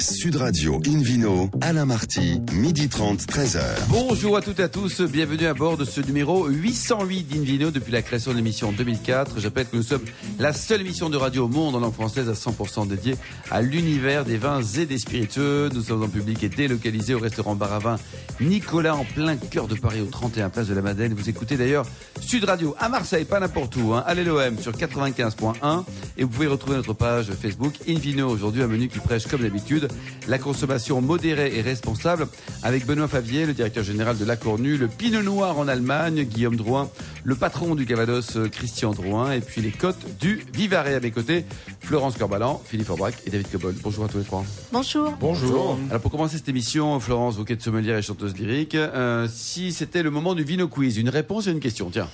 Sud Radio Invino, Alain Marty, midi 30, 13h. Bonjour à toutes et à tous, bienvenue à bord de ce numéro 808 d'Invino depuis la création de l'émission en 2004. J'appelle que nous sommes la seule émission de radio au monde en langue française à 100% dédiée à l'univers des vins et des spiritueux. Nous sommes en public et délocalisés au restaurant bar à vin Nicolas en plein cœur de Paris au 31 place de la Madeleine. Vous écoutez d'ailleurs Sud Radio à Marseille, pas n'importe où, hein, à l'LOM sur 95.1 et vous pouvez retrouver notre page Facebook Invino aujourd'hui un menu qui prêche comme d'habitude la consommation modérée et responsable avec Benoît Favier, le directeur général de La Cornue, le Pinot Noir en Allemagne, Guillaume Drouin, le patron du Cavados, Christian Drouin, et puis les côtes du Vivarais à mes côtés, Florence Corbalan, Philippe Aubrac et David Cobol. Bonjour à tous les trois. Bonjour. Bonjour. Alors pour commencer cette émission, Florence, vous qui êtes sommelière et chanteuse lyrique, euh, si c'était le moment du Vino Quiz, une réponse et une question, tiens.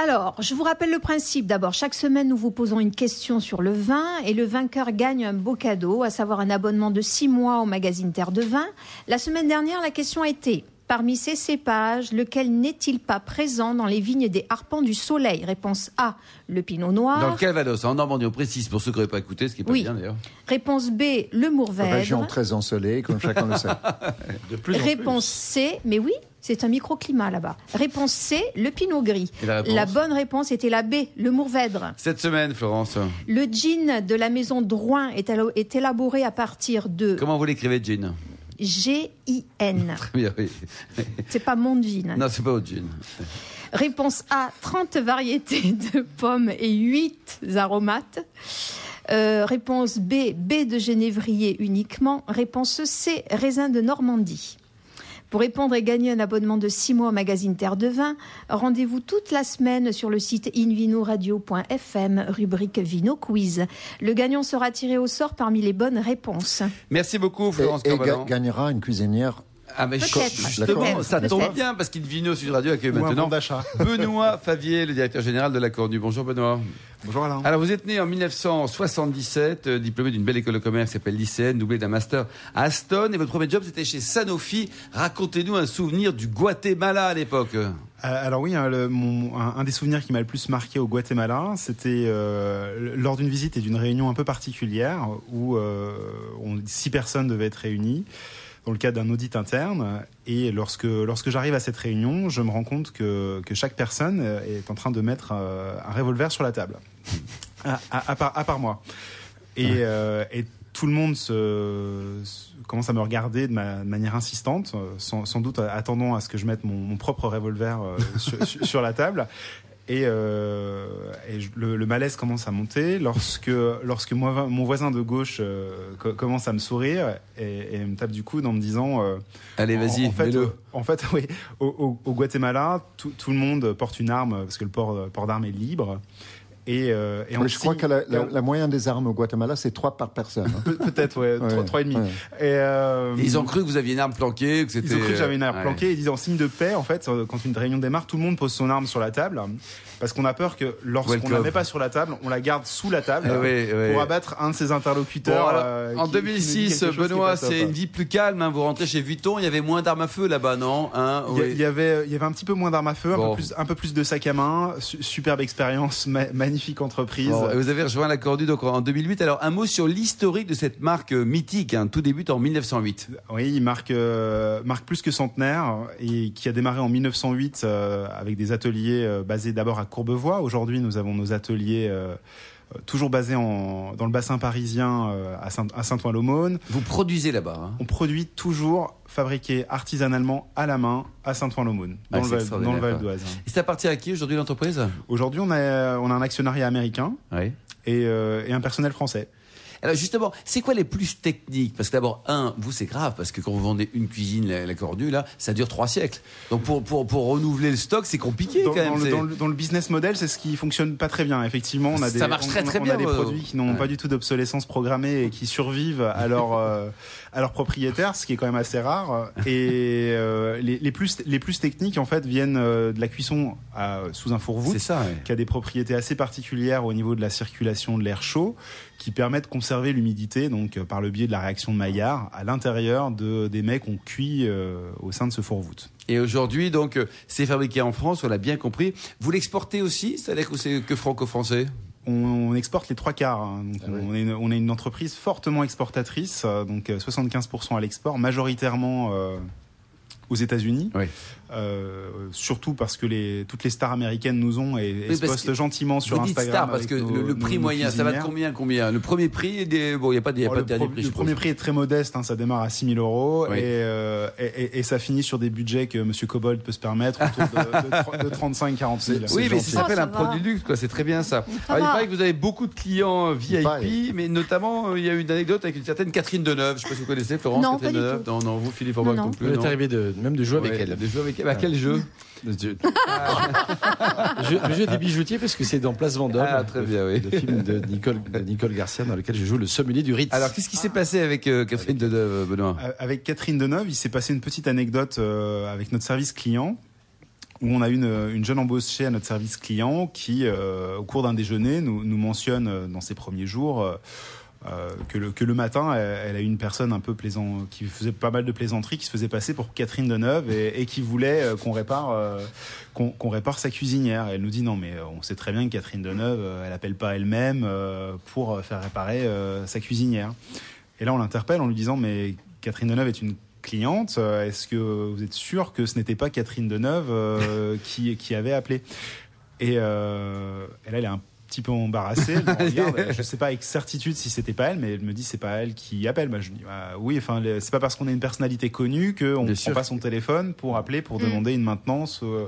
Alors, je vous rappelle le principe. D'abord, chaque semaine, nous vous posons une question sur le vin et le vainqueur gagne un beau cadeau, à savoir un abonnement de six mois au magazine Terre de Vin. La semaine dernière, la question a été Parmi ces cépages, lequel n'est-il pas présent dans les vignes des harpans du soleil? Réponse A, le pinot noir. Dans le Calvados, en Normandie, on précise pour ceux qui n'auraient pas écouté, ce qui est pas Oui. bien d'ailleurs. Réponse B, le mourvèdre. Région très ensoleillée, comme chacun le sait. De plus en Réponse C, mais oui, c'est un microclimat là-bas. Réponse C, le pinot gris. La bonne réponse était la B, le mourvèdre. Cette semaine, Florence, Le gin de la maison Drouin est, élaboré à partir de comment vous l'écrivez, Jean G-I-N. Oui. C'est pas mon gin. Non, c'est pas au Jean. Réponse A, 30 variétés de pommes et 8 aromates. Euh, réponse B, baie de genévrier uniquement. Réponse C, raisin de Normandie. Pour répondre et gagner un abonnement de 6 mois au magazine Terre de Vin, rendez-vous toute la semaine sur le site invinoradio.fm, rubrique Vino Quiz. Le gagnant sera tiré au sort parmi les bonnes réponses. Merci beaucoup, Florence Et, et Corbalan. ga- gagnera une cuisinière. Ah, mais justement, ça tombe bien parce qu'Invino Sud Radio accueille maintenant. Benoît Favier, le directeur général de la Cornue. Bonjour Benoît. Bonjour Alain. Alors vous êtes né en 1977, euh, diplômé d'une belle école de commerce qui s'appelle lycéenne, doublé d'un master à Aston et votre premier job c'était chez Sanofi. Racontez-nous un souvenir du Guatemala à l'époque. Euh, alors oui, hein, le- mon- un, un des souvenirs qui m'a le plus marqué au Guatemala, c'était euh, lors d'une visite et d'une réunion un peu particulière où euh, on- six personnes devaient être réunies dans le cadre d'un audit interne. Et lorsque, lorsque j'arrive à cette réunion, je me rends compte que, que chaque personne euh, est en train de mettre euh, un revolver sur la table, à, à- à part, à part moi. Et, euh, et tout le monde se, se- commence à me regarder de, ma- de manière insistante, sans, sans doute attendant à ce que je mette mon, mon propre revolver sur la table. Et, euh, et le, le malaise commence à monter lorsque, lorsque moi, mon voisin de gauche euh, co- commence à me sourire et, et me tape du coude en me disant euh, Allez en- vas-y, en, fait, mets-le. euh, en fait, oui, au, au- au Guatemala, tout, tout le monde porte une arme parce que le port, port d'armes est libre. Et, euh, et on je crois que la, la- la moyenne des armes au Guatemala, c'est trois par personne. hein. Pe- Peut-être, ouais, Ouais, trois, trois et demi. ouais. Et, euh, Et Ils ont cru que vous aviez une arme planquée, que c'était. ils ont cru que j'avais une arme Ouais. planquée et disent en signe de paix, en fait, euh, quand une réunion démarre, tout le monde pose son arme sur la table parce qu'on a peur que lorsqu'on la met pas sur la table, on la garde sous la table Eh oui, oui. pour abattre un de ses Bon, interlocuteurs. alors, euh, en qui- qui nous dit 2006, quelque chose qui est Benoît, c'est une vie plus calme. hein. Vous rentrez chez Vuitton, il y avait moins d'armes à feu là-bas, non Hein Il y, a- Oui. il y avait, il y avait un petit peu moins d'armes à feu, un, Bon. peu plus, un peu plus de sac à main, su- superbe expérience, ma- magnifique entreprise. Bon, et vous avez rejoint la Cornue donc en 2008. Alors un mot sur l'historique de cette marque euh, mythique. hein. Tout débute en 1908. Oui, marque, euh, marque plus que centenaire et qui a démarré en 1908 euh, avec des ateliers euh, basés d'abord à Courbevoie. Aujourd'hui, nous avons nos ateliers euh, euh, toujours basés en, dans le bassin parisien euh, à Saint- à Saint-Ouen-l'Aumône. Vous produisez là-bas. hein. On produit toujours fabriqué artisanalement à la main à Saint-Ouen-l'Aumône, Ah, dans, c'est le Val- extraordinaire, dans le Val d'Oise. Et ça appartient à qui aujourd'hui l'entreprise? Aujourd'hui, on a, on a un actionnariat américain Oui. et, euh, et un personnel français. Alors justement, c'est quoi les plus techniques? Parce que d'abord, un, vous c'est grave, parce que quand vous vendez une cuisine, la, la Cornue, là, ça dure trois siècles. Donc pour, pour, pour renouveler le stock, c'est compliqué Dans, quand même. dans le, c'est- dans le- dans le business model, c'est ce qui fonctionne pas très bien. Effectivement, on a Ça des, marche on- très, très on bien, a des ouais. produits qui n'ont Ouais. pas du tout d'obsolescence programmée et qui survivent à leur euh, à leurs propriétaires, ce qui est quand même assez rare. Et euh, les, les plus les plus techniques en fait viennent euh, de la cuisson à- sous un four voûte C'est ça, ouais. qui a des propriétés assez particulières au niveau de la circulation de l'air chaud, qui permet de conserver l'humidité, donc euh, par le biais de la réaction de Maillard, à l'intérieur de, des mets qu'on cuit euh, au sein de ce four voûte. Et aujourd'hui, donc, euh, c'est fabriqué en France, on l'a bien compris. Vous l'exportez aussi C'est-à-dire que c'est que franco-français? On, exporte les trois quarts. Hein. Donc, Ah oui. on, est une, on est une entreprise fortement exportatrice, donc euh, 75% à l'export, majoritairement euh, aux États-Unis. Oui. Euh, surtout parce que les, toutes les stars américaines nous ont et, et Oui, se postent gentiment sur Vous dites Instagram. star parce que nos- le, prix nos moyen, ça va de combien combien? Le premier prix, des... bon, il n'y a pas, de- y a Oh, pas le, de dernier pro- prix. le premier prix est très modeste, hein, ça démarre à 6000 euros Oui. et, euh, et, et- et ça finit sur des budgets que Monsieur Cobold peut se permettre autour de, de, 35-40 000. Oui, mais gentil. ça s'appelle Oh, ça un va. produit luxe, quoi. C'est très bien ça. Ça Alors, il paraît que vous avez beaucoup de clients euh, VIP, mais notamment il y a eu une anecdote avec une certaine Catherine Deneuve. Je ne sais pas si vous connaissez Florence Non, Catherine pas du Deneuve. tout. Non, non, vous Philippe Forbach non. non plus. Il est non. arrivé de, même de jouer avec elle. De jouer avec À quel jeu Le jeu, le jeu- le jeu des bijoutiers, parce que c'est dans Place Vendôme, Ah, très bien, oui. le film de Nicole, de Nicole Garcia, dans lequel je joue le sommelier du Ritz. Alors, qu'est-ce qui s'est passé avec euh, Catherine Deneuve, Benoît Euh, Avec Catherine Deneuve, il s'est passé une petite anecdote euh, avec notre service client où on a une, une jeune embauchée à notre service client qui, euh, au cours d'un déjeuner, nous, nous mentionne euh, dans ses premiers jours euh, que, le, que le matin, elle, elle a eu une personne un peu plaisant, qui faisait pas mal de plaisanteries, qui se faisait passer pour Catherine Deneuve et, qui voulait euh, qu'on répare, euh, qu'on répare sa cuisinière. Elle nous dit non, mais on sait très bien que Catherine Deneuve, elle appelle pas elle-même pour faire réparer sa cuisinière. Et là, on l'interpelle en lui disant mais Catherine Deneuve est une cliente. Est-ce que vous êtes sûr que ce n'était pas Catherine Deneuve qui, qui avait appelé? Et, et là, elle est un petit peu embarrassée. Elle me regarde. je sais pas avec certitude si c'était pas elle, mais elle me dit c'est pas elle qui appelle. Bah, je dis bah, oui. Enfin, c'est pas parce qu'on est une personnalité connue qu'on ne prend pas son téléphone pour appeler pour demander une maintenance euh,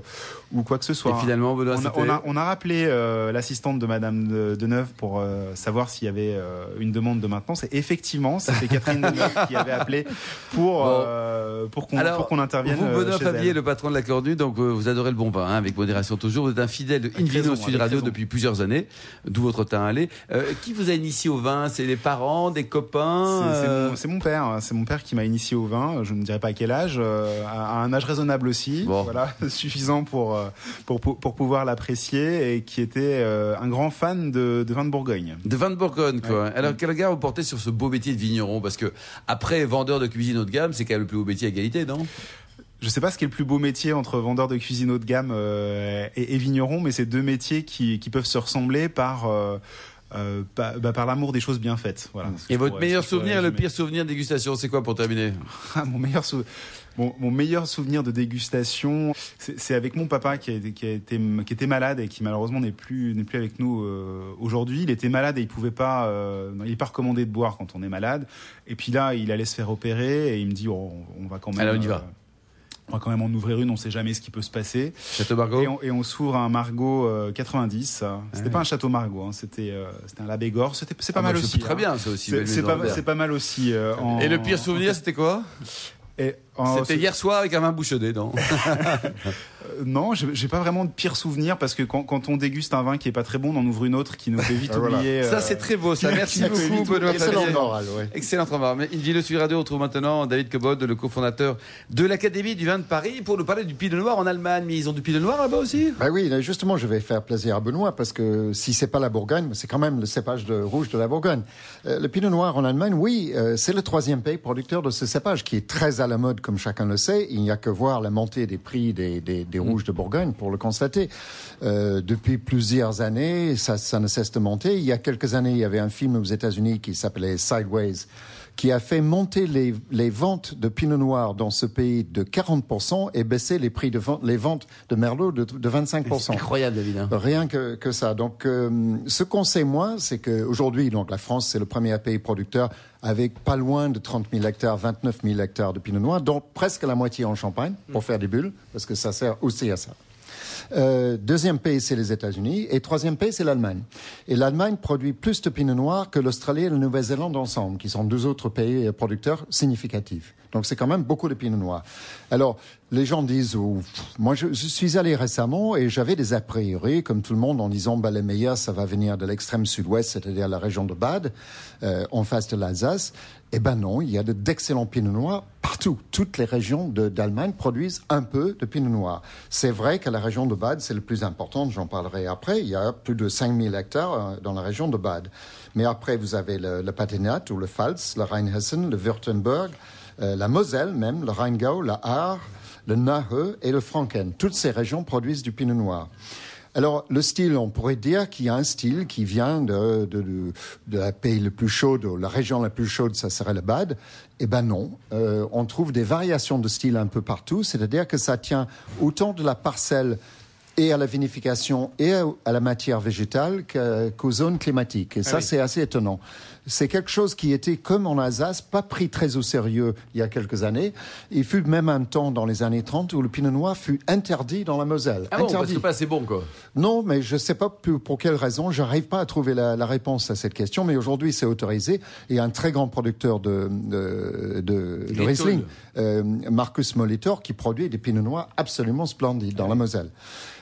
ou quoi que ce soit. Et finalement, Benoît, On a, on, a, on a rappelé euh, l'assistante de Madame de, Deneuve pour euh, savoir s'il y avait euh, une demande de maintenance. Et effectivement, c'était Catherine Deneuve qui avait appelé pour, Bon. euh, pour qu'on Alors, pour qu'on intervienne. Vous, Benoît Fabier, le patron de la Cornue, donc euh, vous adorez le bon vin, hein, avec modération toujours. Vous êtes un fidèle de Invino Sud Radio raison. depuis plusieurs années, d'où votre teint allé. Euh, qui vous a initié au vin? C'est les parents, des copains C'est- c'est euh, mon- père, hein. c'est mon père qui m'a initié au vin. Je ne dirais pas à quel âge, euh, à, un âge raisonnable aussi, Bon. voilà, suffisant pour, euh, pour pour pour pouvoir l'apprécier et qui était un grand fan de, de vin de Bourgogne. De vin de Bourgogne, quoi. Ouais. Alors, quel regard vous portez sur ce beau métier de vigneron? Parce que, après, vendeur de cuisine haut de gamme, c'est quand même le plus beau métier à égalité, non? Je sais pas ce qui est le plus beau métier entre vendeur de cuisine haut de gamme euh, et, et vigneron, mais c'est deux métiers qui, qui peuvent se ressembler par euh, euh, par, bah, par l'amour des choses bien faites. Voilà. Que Et votre pourrais- meilleur souvenir, le pire souvenir de dégustation, c'est quoi pour terminer? Ah, mon meilleur sou- Mon, mon meilleur souvenir de dégustation, c'est c'est avec mon papa qui, a été, qui, a été, qui était malade et qui malheureusement n'est plus n'est plus avec nous euh, aujourd'hui. Il était malade et il pouvait pas, euh, il est pas recommandé de boire quand on est malade. Et puis là, il allait se faire opérer et il me dit oh, on va quand même. Alors, on y va. On va quand même en ouvrir une. On sait jamais ce qui peut se passer. Château Margaux Et on, et on s'ouvre un Margot euh, 90. C'était pas un château Margot, hein, c'était euh, c'était un Labégor. C'était c'est pas Ah, mal bah, aussi. C'est très hein. bien, ça aussi. C'est pas, Albert. c'est pas mal aussi. euh, en- Et le pire souvenir, c'était quoi? C'était hier soir avec un vin bouchonné, non? Euh, Non, j'ai pas vraiment de pire souvenir parce que quand, quand on déguste un vin qui est pas très bon, on en ouvre une autre qui nous fait vite Ah, voilà. oublier. Ça, euh, c'est très beau, ça. Merci beaucoup, Benoît Excellent moral, ouais. Excellent travail. Mais Invino Sud Radio, on retrouve maintenant David Cobod, le cofondateur de l'Académie du vin de Paris, pour nous parler du Pinot Noir en Allemagne. Mais ils ont du Pinot Noir là-bas aussi? Bah oui, justement, je vais faire plaisir à Benoît parce que si c'est pas la Bourgogne, c'est quand même le cépage de rouge de la Bourgogne. Euh, le Pinot Noir en Allemagne, oui, euh, c'est le troisième pays producteur de ce cépage qui est très à la mode, comme chacun le sait. Il n'y a que voir la montée des prix des, des, des rouges de Bourgogne pour le constater. Euh, depuis plusieurs années, ça, ça ne cesse de monter. Il y a quelques années, il y avait un film aux États-Unis qui s'appelait Sideways qui a fait monter les, les ventes de Pinot Noir dans ce pays de 40% et baisser les prix de vente, les ventes de Merlot de, de 25%. Incroyable, David. hein. Rien que, que ça. Donc, euh, ce qu'on sait moi, c'est qu'aujourd'hui, donc la France, c'est le premier pays producteur avec pas loin de 30 000 hectares, 29 000 hectares de Pinot Noir, dont presque la moitié en Champagne pour faire des bulles, parce que ça sert aussi à ça. Euh, deuxième pays, c'est les États-Unis. Et troisième pays, c'est l'Allemagne. Et l'Allemagne produit plus de pinot noir que l'Australie et la Nouvelle-Zélande ensemble, qui sont deux autres pays producteurs significatifs. Donc c'est quand même beaucoup de pinot noir. Alors, les gens disent, oh, moi je, je suis allé récemment et j'avais des a priori, comme tout le monde, en disant, bah, les meilleurs, ça va venir de l'extrême sud-ouest, c'est-à-dire la région de Bade, euh, en face de l'Alsace. Eh ben non, il y a de- d'excellents pinots noirs partout. Toutes les régions de- d'Allemagne produisent un peu de pinot noir. C'est vrai que la région de Bade, c'est le plus important, j'en parlerai après. Il y a plus de 5000 hectares euh, dans la région de Bade. Mais après, vous avez le, le Palatinat ou le Pfalz, le Rheinhessen, le Württemberg, euh, la Moselle même, le Rheingau, la Aar, le Nahe et le Franken. Toutes ces régions produisent du pinot noir. Alors, le style, on pourrait dire qu'il y a un style qui vient de, de, de, la pays le plus la région la plus chaude, ça serait le Bad. Eh ben non, euh, on trouve des variations de style un peu partout, c'est-à-dire que ça tient autant de la parcelle et à la vinification et à, la matière végétale qu'aux zones climatiques. Et ça, oui. c'est assez étonnant. C'est quelque chose qui était, comme en Alsace, pas pris très au sérieux il y a quelques années. Il fut même un temps dans les années 30 où le pinot noir fut interdit dans la Moselle. Ah bon, parce interdit. que pas assez bon, quoi. Non, mais je ne sais pas pour quelle raison. J'arrive pas à trouver la, la réponse à cette question. Mais aujourd'hui, c'est autorisé. Et un très grand producteur de, de, de, de Riesling. Euh, Marcus Molitor, qui produit des pinots noirs absolument splendides dans la Moselle.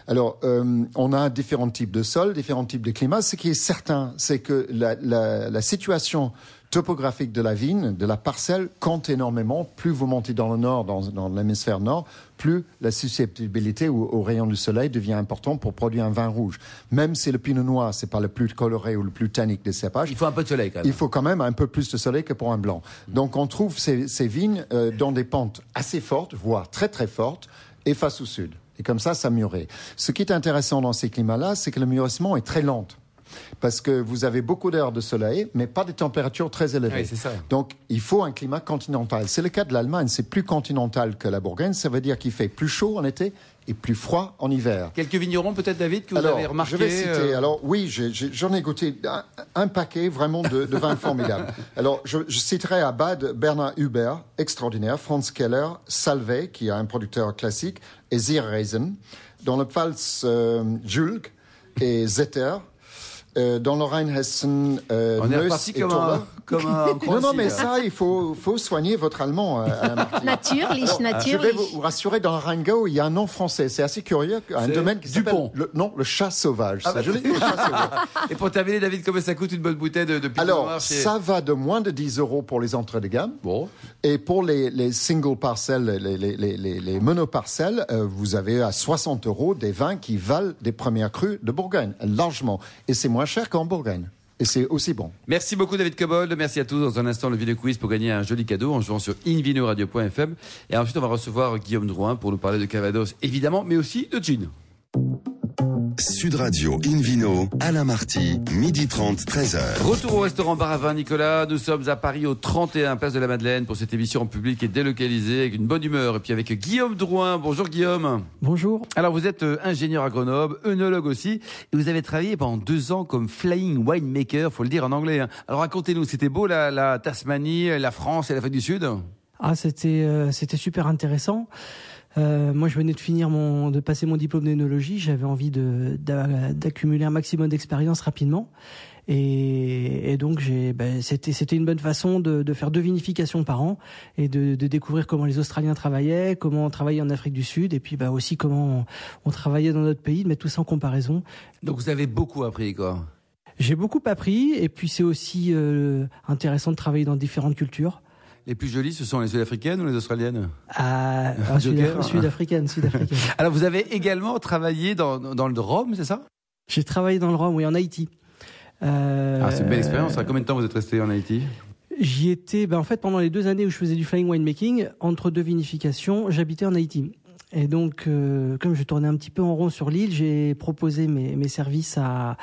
Alors, euh, on a différents types de sols, différents types de climats. Ce qui est certain, c'est que la, la, la situation topographique de la vigne, de la parcelle, compte énormément. Plus vous montez dans le nord, dans, dans l'hémisphère nord, plus la susceptibilité au, au rayon du soleil devient important pour produire un vin rouge. Même si le pinot noir, c'est pas le plus coloré ou le plus tannique des cépages, Il faut un peu de soleil, quand même. il faut quand même un peu plus de soleil que pour un blanc. Donc on trouve ces, ces vignes euh, dans des pentes assez fortes, voire très très fortes, et face au sud. Et comme ça, ça mûrit. Ce qui est intéressant dans ces climats-là, c'est que le mûrissement est très lent. Parce que vous avez beaucoup d'heures de soleil, mais pas des températures très élevées. Oui, c'est ça. Donc, il faut un climat continental. C'est le cas de l'Allemagne. C'est plus continental que la Bourgogne. Ça veut dire qu'il fait plus chaud en été et plus froid en hiver. Quelques vignerons, peut-être, David, que vous Alors, avez remarqué je vais citer. euh, Alors, oui, j'en ai, goûté un, un paquet vraiment de, de vins formidables. Alors, je, je citerai à Bad Bernard Hubert, extraordinaire, Franz Keller, Salvé, qui est un producteur classique, et Zierreisen. Dans le Pfalz, euh, Julg et Zetter. Euh, dans le Rheinhessen, euh, On est reparti comme un, comme un Non, non, mais là. ça, il faut, faut soigner votre allemand, euh, Alain Marty. Naturlich, Je vais vous, vous rassurer, dans le Rheingau, il y a un nom français. C'est assez curieux. Un domaine qui Dupont. s'appelle... Le, non, le chat sauvage. Ah bah, dit, le chat sauvage. Et pour terminer, David, combien ça coûte une bonne bouteille de, de Pinot Alors, Noir chez- ça va de moins de 10 euros pour les entrées de gamme. Bon. Et pour les, les single parcelles, les, les, les, les, les monoparcelles, euh, vous avez à 60 euros des vins qui valent des premières crues de Bourgogne, largement. Et c'est moins cher qu'en Bourgogne. Et c'est aussi bon. Merci beaucoup David Cobold, merci à tous. Dans un instant, le vidéo quiz pour gagner un joli cadeau en jouant sur invinoradio.fm. Et ensuite, on va recevoir Guillaume Drouin pour nous parler de Cavados, évidemment, mais aussi de gin. Sud Radio Invino, Alain Marty, midi 30, 13h. Retour au restaurant Bar à Vin Nicolas. Nous sommes à Paris au 31 Place de la Madeleine pour cette émission en public et délocalisée avec une bonne humeur. Et puis avec Guillaume Drouin. Bonjour Guillaume. Bonjour. Alors vous êtes euh, ingénieur à Grenoble, œnologue aussi, et vous avez travaillé pendant deux ans comme flying winemaker, faut le dire en anglais. hein. Alors racontez-nous, c'était beau la, la Tasmanie, la France et l'Afrique du Sud? Ah, c'était euh, c'était super intéressant. Euh, moi, je venais de finir mon, de passer mon diplôme d'énologie. J'avais envie de d'a- d'accumuler un maximum d'expérience rapidement. Et, et donc, j'ai, ben, c'était c'était une bonne façon de, de faire deux vinifications par an et de, de découvrir comment les Australiens travaillaient, comment on travaillait en Afrique du Sud, et puis bah, aussi comment on, on travaillait dans notre pays, de mettre tout ça en comparaison. Donc vous avez beaucoup appris quoi. J'ai beaucoup appris, et puis c'est aussi euh, intéressant de travailler dans différentes cultures. Les plus jolies, ce sont les Sud-Africaines ou les Australiennes Ah, ah, Joker. sud- sud-africaine, sud-africaine. Alors vous avez également travaillé dans, dans le Rhum, c'est ça? J'ai travaillé dans le Rhum, oui, en Haïti. Euh, ah, C'est une belle expérience. Ça. Combien de temps vous êtes resté en Haïti? J'y étais, ben, en fait, pendant les deux années où je faisais du flying winemaking, entre deux vinifications, j'habitais en Haïti. Et donc, euh, comme je tournais un petit peu en rond sur l'île, j'ai proposé mes, mes services à,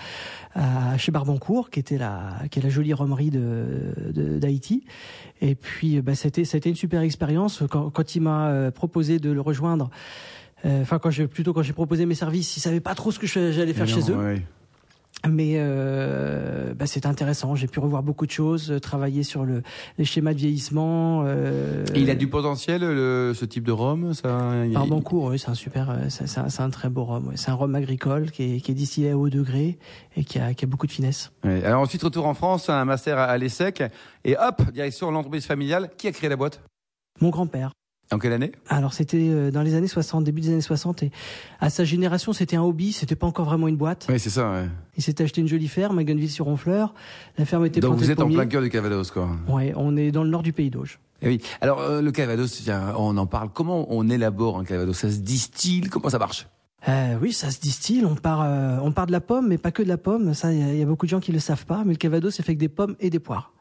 à chez Barbancourt, qui était la, qui est la jolie romerie de de- d'Haïti. Et puis, bah, c'était, c'était une super expérience quand, quand il m'a euh, proposé de le rejoindre. euh, Enfin, quand j'ai plutôt quand j'ai proposé mes services, il savait pas trop ce que j'allais faire chez eux. ouais. Mais euh, bah, c'est intéressant. J'ai pu revoir beaucoup de choses, euh, travailler sur le, les schémas de vieillissement. Euh, Et il a du potentiel, le- ce type de Rhum ça, il- Barbancourt, oui, c'est un super, euh, c'est un, très beau rhum. C'est un rhum agricole qui est, qui est distillé à haut degré et qui a, qui a beaucoup de finesse. Ouais. Alors ensuite, retour en France, un master à, à l'ESSEC. Et hop, direction l'entreprise familiale. Qui a créé la boîte? Mon grand-père. En quelle année? Alors c'était euh, dans les années 60, début des années 60, et à sa génération c'était un hobby, c'était pas encore vraiment une boîte. Oui, c'est ça. ouais. Il s'était acheté une jolie ferme à Gonneville-sur-Honfleur. La ferme était Donc vous êtes en plein cœur du Cavados, quoi. Ouais, on est dans le nord du pays d'Auge. Eh oui. Alors euh, le Cavados, tiens, on en parle. Comment on élabore un Cavados Ça se distille? Comment ça marche? Euh, oui, ça se distille. On part, euh, on part de la pomme, mais pas que de la pomme. Ça, il y, a- il y a beaucoup de gens qui le savent pas. Mais le Calvados, c'est fait avec des pommes et des poires.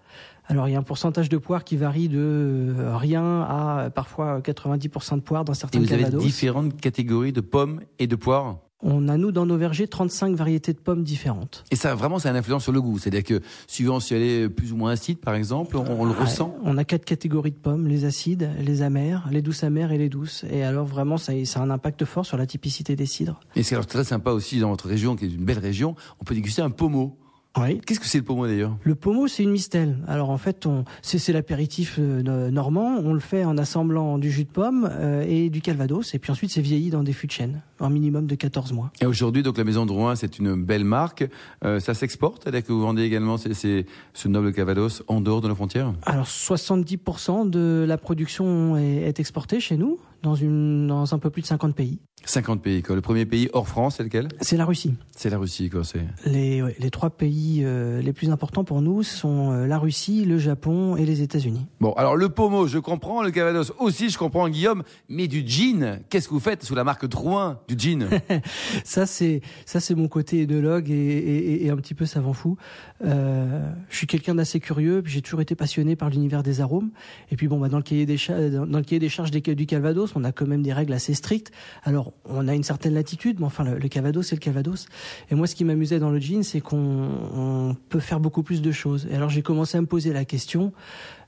Alors, il y a un pourcentage de poires qui varie de euh, rien à parfois 90% de poires dans Et certains vous avez différentes catégories de pommes et de poires On a, nous, dans nos vergers, 35 variétés de pommes différentes. Et ça, vraiment, ça a une influence sur le goût. C'est-à-dire que, suivant si elle est plus ou moins acide, par exemple, on, on le Ah, ressent. On a quatre catégories de pommes, les acides, les amères, les douces amères et les douces. Et alors, vraiment, ça, ça a un impact fort sur la typicité des cidres. Et c'est alors très sympa aussi dans votre région, qui est une belle région, on peut déguster un pommeau. Oui. Qu'est-ce que c'est le pommeau d'ailleurs? Le pommeau, c'est une mistelle. Alors en fait, on, c'est, l'apéritif euh, no- normand. On le fait en assemblant du jus de pomme euh, et du calvados. Et puis ensuite, c'est vieilli dans des fûts de chêne, un minimum de 14 mois. Et aujourd'hui, donc la Maison de Rouen, c'est une belle marque. Euh, ça s'exporte, c'est-à-dire que vous vendez également ces- ces- ce noble Cavados en dehors de nos frontières? Alors 70% de la production est, est exportée chez nous, dans, une, dans un peu plus de 50 pays. 50 pays, quoi. Le premier pays hors France, c'est lequel? C'est la Russie. C'est la Russie, quoi. C'est... Les, ouais, les trois pays euh, les plus importants pour nous sont euh, la Russie, le Japon et les États-Unis. Bon, alors le pommeau, je comprends, le Cavados aussi, je comprends Guillaume, mais du gin, qu'est-ce que vous faites sous la marque Drouin du gin? Ça c'est ça c'est mon côté œnologue et, et, et un petit peu savant fou. Euh, je suis quelqu'un d'assez curieux, puis j'ai toujours été passionné par l'univers des arômes. Et puis bon, bah, dans le cahier des cha- dans dans le cahier des charges des, du Calvados, on a quand même des règles assez strictes. Alors on a une certaine latitude, mais enfin le, le Calvados c'est le Calvados. Et moi, ce qui m'amusait dans le gin, c'est qu'on on peut faire beaucoup plus de choses. Et alors j'ai commencé à me poser la question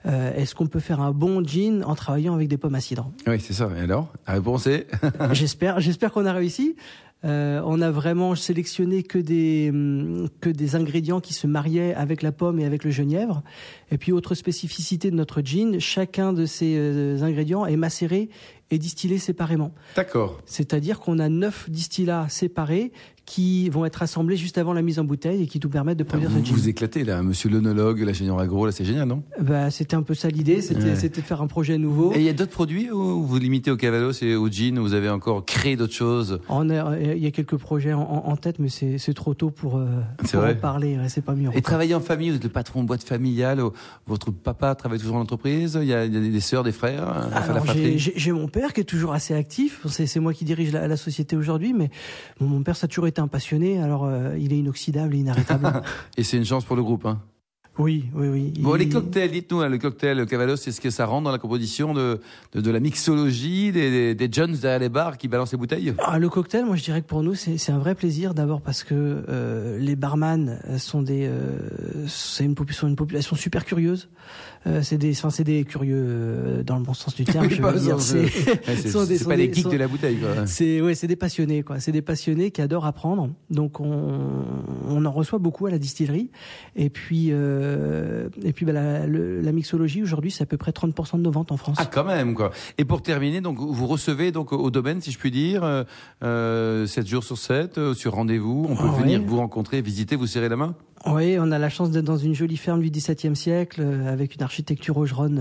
euh, est-ce qu'on peut faire un bon gin en travaillant avec des pommes à cidre? Oui, c'est ça. Et alors? La réponse est J'espère, j'espère qu'on a réussi. Euh, on a vraiment sélectionné que des hum, que des ingrédients qui se mariaient avec la pomme et avec le genièvre. Et puis autre spécificité de notre gin, chacun de ces euh, ingrédients est macéré et distillé séparément. D'accord. C'est-à-dire qu'on a neuf distillats séparés qui vont être assemblés juste avant la mise en bouteille et qui nous permettent de produire Vous ce gin. vous éclatez là, monsieur l'onologue, l'ingénieur agro, là c'est génial, non? Bah, c'était un peu ça l'idée, c'était Ouais. de faire un projet nouveau. Et il y a d'autres produits où vous limitez au Cavados et au gin, où vous avez encore créé d'autres choses? Il y a quelques projets en, tête, mais c'est trop tôt pour, euh, pour en parler. ouais, c'est pas mieux. Et travailler en famille, vous êtes le patron de boîte familiale, votre papa travaille toujours en entreprise, il y a, il y a des sœurs, des frères, enfin, la Alors, j'ai- mon père qui est toujours assez actif. C'est c'est moi qui dirige la, la société aujourd'hui, mais bon, mon père ça a toujours été un passionné. Alors euh, il est inoxydable et inarrêtable. Et c'est une chance pour le groupe. Hein. Oui, oui, oui. Bon, les cocktails, dites-nous, hein, le cocktail, le Cavados, c'est ce que ça rend dans la composition de, de, de la mixologie, des, des, des Jones derrière les bars qui balancent les bouteilles? Ah, le cocktail, moi je dirais que pour nous c'est c'est un vrai plaisir d'abord parce que euh, les barman sont des euh, c'est une, popu- sont une population super curieuse. Euh, c'est des enfin, c'est des curieux euh, dans le bon sens du terme. Je veux dire. C'est Ouais, pas des- geeks sont- de la bouteille, quoi. C'est ouais, c'est des passionnés quoi. C'est des passionnés qui adorent apprendre. Donc on, on en reçoit beaucoup à la distillerie. Et puis euh, et puis bah, la, le- la mixologie aujourd'hui c'est à peu près 30% de nos ventes en France. Ah, quand même, quoi. Et pour terminer, donc, vous recevez donc au domaine, si je puis dire, euh, euh, 7 jours sur 7, euh, sur rendez-vous. On peut venir vous rencontrer, visiter, vous serrer la main Oui, on a la chance d'être dans une jolie ferme du XVIIe siècle euh, avec une architecture augeronne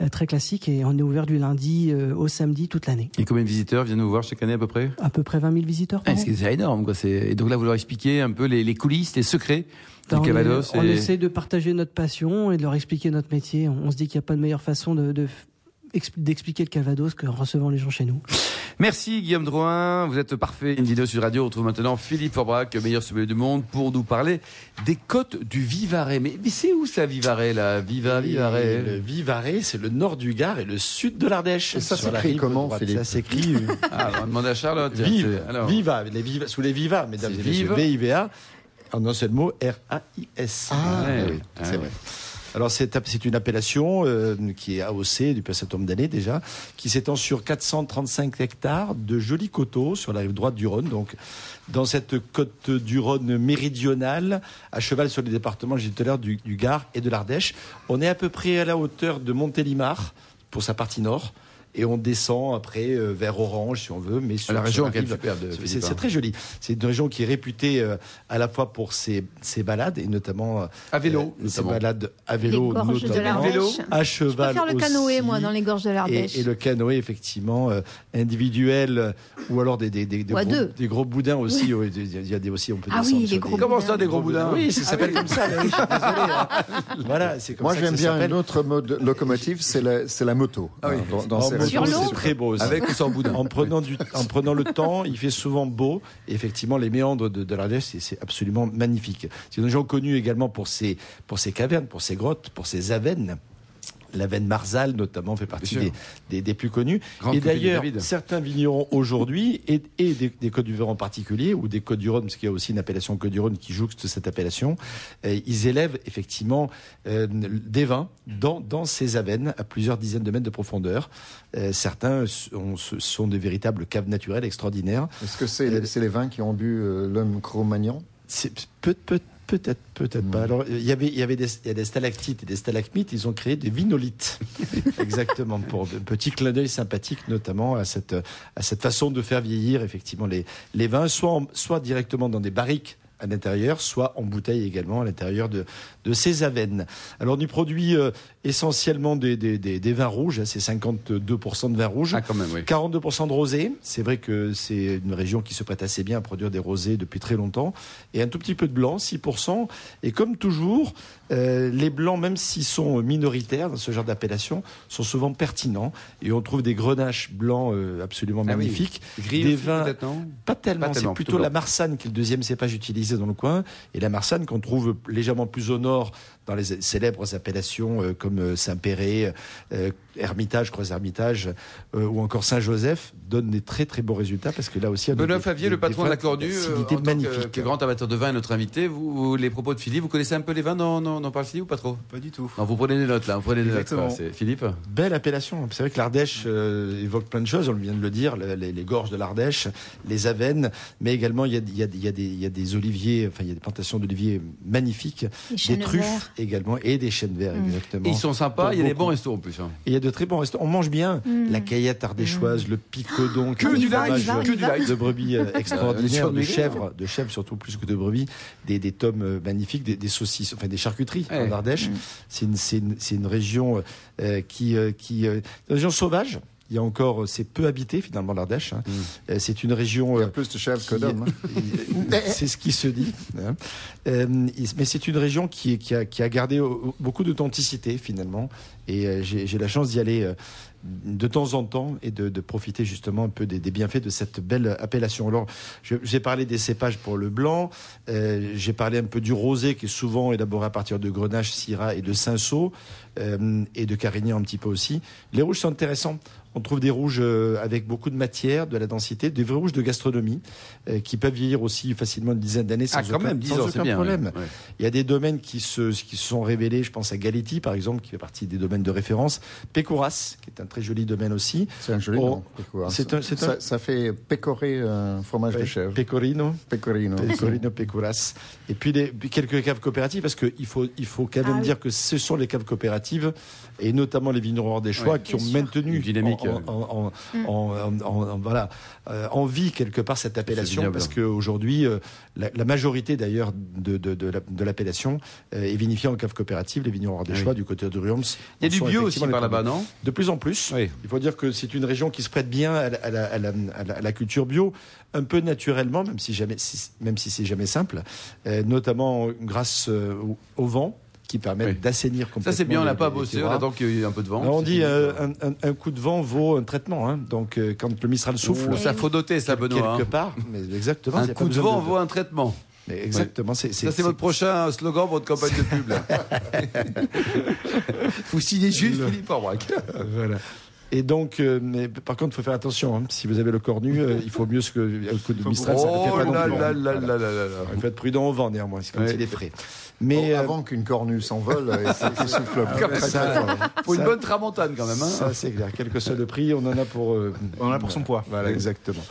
euh, euh, très classique et on est ouvert du lundi euh, au samedi toute l'année. Et combien de visiteurs viennent nous voir chaque année à peu près? À peu près 20 000 visiteurs Ah, c'est énorme, quoi. Et donc là, vous leur expliquez un peu les, les coulisses, les secrets Ben, on, Cavados. est- on et- essaie de partager notre passion et de leur expliquer notre métier. On, on se dit qu'il n'y a pas de meilleure façon de, de f- d'expliquer le Calvados qu'en recevant les gens chez nous. Merci Guillaume Drouin, vous êtes parfait. Une vidéo sur radio, on retrouve maintenant Philippe Forbrac, meilleur sommelier du monde, pour nous parler des côtes du Vivarais. Mais, mais c'est où ça Vivarais là? Viva, Et Le Vivarais Vivarais, c'est le nord du Gard et le sud de l'Ardèche. Ça s'écrit comment. Philippe? Ça s'écrit euh, Ah, on va demander à Charlotte. Vive, alors. Viva, les Viva, sous les Viva, mesdames et messieurs, Vive. En un seul mot, R-A-I-S. Ah, Ouais, oui, c'est ouais. vrai. Alors c'est c'est une appellation euh, qui est AOC depuis un certain nombre d'années déjà, qui s'étend sur 435 hectares de jolis coteaux sur la rive droite du Rhône. Donc dans cette côte du Rhône méridionale, à cheval sur les départements, j'ai dit tout à l'heure, du, du Gard et de l'Ardèche, on est à peu près à la hauteur de Montélimar pour sa partie nord. Et on descend après euh, vers Orange, si on veut, mais sur La sur région est superbe, c'est- hein. très joli. C'est une région qui est réputée euh, à la fois pour ses, ses balades et notamment À vélo, euh, ses notamment. balades à Les vélo, de à Je cheval préfère le canoë, aussi. moi, dans les gorges de l'Ardèche. Et, et le canoë, effectivement, euh, individuel, ou alors des, des, des, des Ou à gros, deux. des gros boudins aussi. oui, Il y a des aussi, on peut Ah descendre oui, les gros des- Comment ça, des gros boudins Oui, ça s'appelle comme ça. je hein. Voilà, c'est comme Moi, ça j'aime bien une autre mode locomotive, c'est la, moto. Ah oui. hein, dans, dans En ces moto, Sur l'eau c'est très beau aussi. Avec ou sans boudin en prenant, du, en prenant le temps, il fait souvent beau. Et effectivement, les méandres de, de l'Ardèche, c'est- c'est absolument magnifique. C'est une région connue également pour ses, pour ses cavernes, pour ses grottes, pour ses avennes. La veine Marzal, notamment, fait partie des, des, des plus connus. Grande et de d'ailleurs, certains vignerons aujourd'hui, et, et des, des Côtes du Verre en particulier, ou des Côtes du Rhône, parce qu'il y a aussi une appellation Côte du Rhône qui jouxte cette appellation, euh, ils élèvent effectivement euh, des vins dans, dans ces avennes à plusieurs dizaines de mètres de profondeur. Euh, certains sont, sont des véritables caves naturelles extraordinaires. Est-ce que c'est les vins qui ont bu euh, l'homme Cro-Magnon? C'est peut, peut, peut-être, peut-être pas. Alors, il y avait, il y avait des, il y a des stalactites et des stalagmites. Ils ont créé des vinolites, exactement, pour un petit clin d'œil sympathique, notamment à cette, à cette façon de faire vieillir effectivement les, les vins, soit, en- soit directement dans des barriques à l'intérieur, soit en bouteille également à l'intérieur de, de ces avennes. Alors, on y produit euh, essentiellement des, des, des, des vins rouges, hein, c'est 52% de vins rouges. Ah, quand même, oui. 42% de rosé. C'est vrai que c'est une région qui se prête assez bien à produire des rosés depuis très longtemps. Et un tout petit peu de blanc, 6%. Et comme toujours, euh, les blancs, même s'ils sont minoritaires dans ce genre d'appellation, sont souvent pertinents. Et on trouve des grenaches blancs euh, absolument Ah oui. magnifiques. Gris des vins- non Pas tellement, c'est plutôt la. Marsanne qui est le deuxième cépage utilisé dans le coin. Et la Marsanne qu'on trouve légèrement plus au nord dans les célèbres appellations euh, comme euh, Saint-Péret, euh, Hermitage, Croix-Hermitage euh, ou encore Saint-Joseph donne des très très beaux résultats parce que là aussi Benoît Favier, le patron de la d'acidité en magnifique. que grand amateur de vin et notre invité, vous, vous- les propos de Philippe, vous connaissez un peu les vins dans, dans, dans Parle ou pas trop? Pas du tout. Non, vous prenez des notes là, vous prenez des notes. Exactement. quoi. C'est Philippe Belle appellation. C'est vrai que l'Ardèche euh, évoque plein de choses, on vient de le dire, le- les, les gorges de l'Ardèche, les avennes, mais également il y a, il y a- il y a des, il y a des oliviers, enfin il y a des plantations d'oliviers magnifiques, Les des truffes verts. également et des chênes verts Mm. exactement. Et ils sont sympas, il y a des bons restos en plus. hein. Et il y a de très bons restaurants. On mange bien Mm. la caillette ardéchoise, le picodon, Que y du on que du light. de brebis euh, les extraordinaires, de chèvres, de chèvres surtout plus que de brebis, des, des tomes euh, magnifiques, des, des saucisses, enfin des charcuteries Ouais. en Ardèche. C'est une, c'est une, c'est une région euh, qui, euh, qui, euh, une région sauvage. Il y a encore, euh, c'est peu habité finalement l'Ardèche. hein. Euh, C'est une région. Il y euh, a plus de chèvres que d'hommes. hein. c'est ce qui se dit. hein. Euh, mais c'est une région qui, qui, a, qui a gardé euh, beaucoup d'authenticité finalement. Et euh, j'ai la chance d'y aller euh, de temps en temps et de, de profiter justement un peu des, des bienfaits de cette belle appellation. Alors, j'ai parlé des cépages pour le blanc, euh, j'ai parlé un peu du rosé qui est souvent élaboré à partir de Grenache, Syrah et de Cinsault, euh, et de Carignan un petit peu aussi. Les rouges sont intéressants. On trouve des rouges euh, avec beaucoup de matière, de la densité, des vrais rouges de gastronomie euh, qui peuvent vieillir aussi facilement une dizaine d'années sans Ah, quand aucun, même, 10 sans ans, c'est aucun bien. problème. ouais. Il y a des domaines qui se, qui se sont révélés, je pense à Galetti par exemple, qui fait partie des domaines de référence. Pécoras, qui est un très joli domaine aussi. C'est un joli Oh, nom. Pécoras. c'est un- c'est ça, un- ça fait pécorer un fromage de Ouais, chèvre. Pecorino. Pecorino. Pecorino Pécoras. Et puis quelques caves coopératives, parce qu'il faut, il faut quand même Ah oui. dire que ce sont les caves coopératives, et notamment les vignerons des choix, Ouais, qui ont sûr. maintenu Une dynamique, en, en- en- Mm. voilà, euh, en vie quelque part cette appellation, parce qu'aujourd'hui, euh, la, la majorité d'ailleurs de, de, de la- de l'appellation euh, est vinifiée en cave coopérative, les vignerons des Ah oui. choix du côté de Rioms. Il y a du bio aussi par là-bas, non? De plus en plus. Oui. Il faut dire que c'est une région qui se prête bien à la, à la- à la- à la- à la culture bio, un peu naturellement, même si, jamais, si- même si c'est jamais simple, euh, notamment grâce euh, au, au vent qui permet Oui. d'assainir complètement. Ça c'est bien, on n'a pas bossé, on attend qu'il y ait un peu de vent. On dit euh, un, un- un coup de vent vaut un traitement. hein. Donc euh, quand le Mistral souffle, Ouh, ça faut doter ça, quel- Benoît. quelque hein. part, mais exactement. Un a coup de vent vaut un traitement. mais Exactement. c'est- Ça, c'est votre prochain slogan pour votre campagne de pub. là. Vous signez juste Philippe Orbrac. Voilà. Et donc, euh, mais par contre, il faut faire attention. hein. Si vous avez le cornu, euh, il faut mieux ce que un coup de Mistral. ça ne fait Oh pas non là plus. là là là là là là. Il faut être prudent au vent néanmoins, c'est quand Ouais. il est frais. Mais Mais euh, avant qu'une cornue s'envole, euh, c'est ça, fort. Pour une bonne tramontane quand même. hein. ça c'est clair. Quel que soit le prix, on en a pour. euh, On en a pour son poids. Voilà, exactement.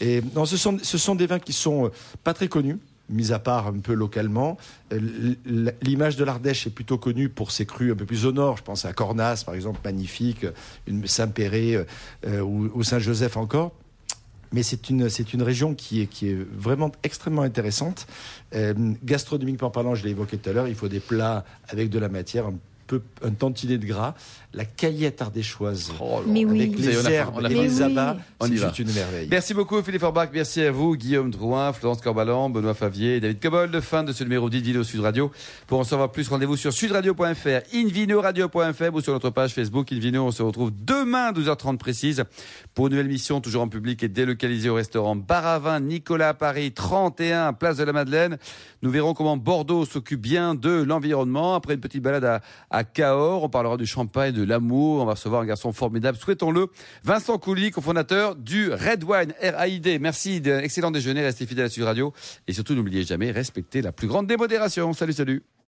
Et non, ce sont, ce sont des vins qui sont euh, pas très connus, mis à part un peu localement. Euh, L'image de l'Ardèche est plutôt connue pour ses crus un peu plus au nord. Je pense à Cornas, par exemple, magnifique, Saint-Péret euh, ou, ou Saint-Joseph encore. Mais c'est une, c'est une région qui est, qui est vraiment extrêmement intéressante. Euh, gastronomiquement parlant, je l'ai évoqué tout à l'heure, il faut des plats avec de la matière, peu un tantinet de gras, la caillette ardéchoise. Oh Mais oui. Avec a les herbes on a et les oui. abats, c'est une merveille. Merci beaucoup Philippe Orbach, merci à vous Guillaume Drouin, Florence Corbalan, Benoît Favier et David Cobold. Fin de ce numéro d'Invino Sud Radio. Pour en savoir plus, rendez-vous sur sudradio.fr, invinoradio.fr ou sur notre page Facebook Invino. On se retrouve demain à 12h30 précise pour une nouvelle mission toujours en public et délocalisée au restaurant Baravin Nicolas à Paris 31 Place de la Madeleine. Nous verrons comment Bordeaux s'occupe bien de l'environnement après une petite balade à, à à. On parlera du champagne, de l'amour. On va recevoir un garçon formidable. Souhaitons-le. Vincent Couly, cofondateur du Red Wine RAID. Merci d'un excellent déjeuner. Restez fidèles à Sud Radio. Et surtout, n'oubliez jamais, respectez la plus grande démodération. Salut, salut.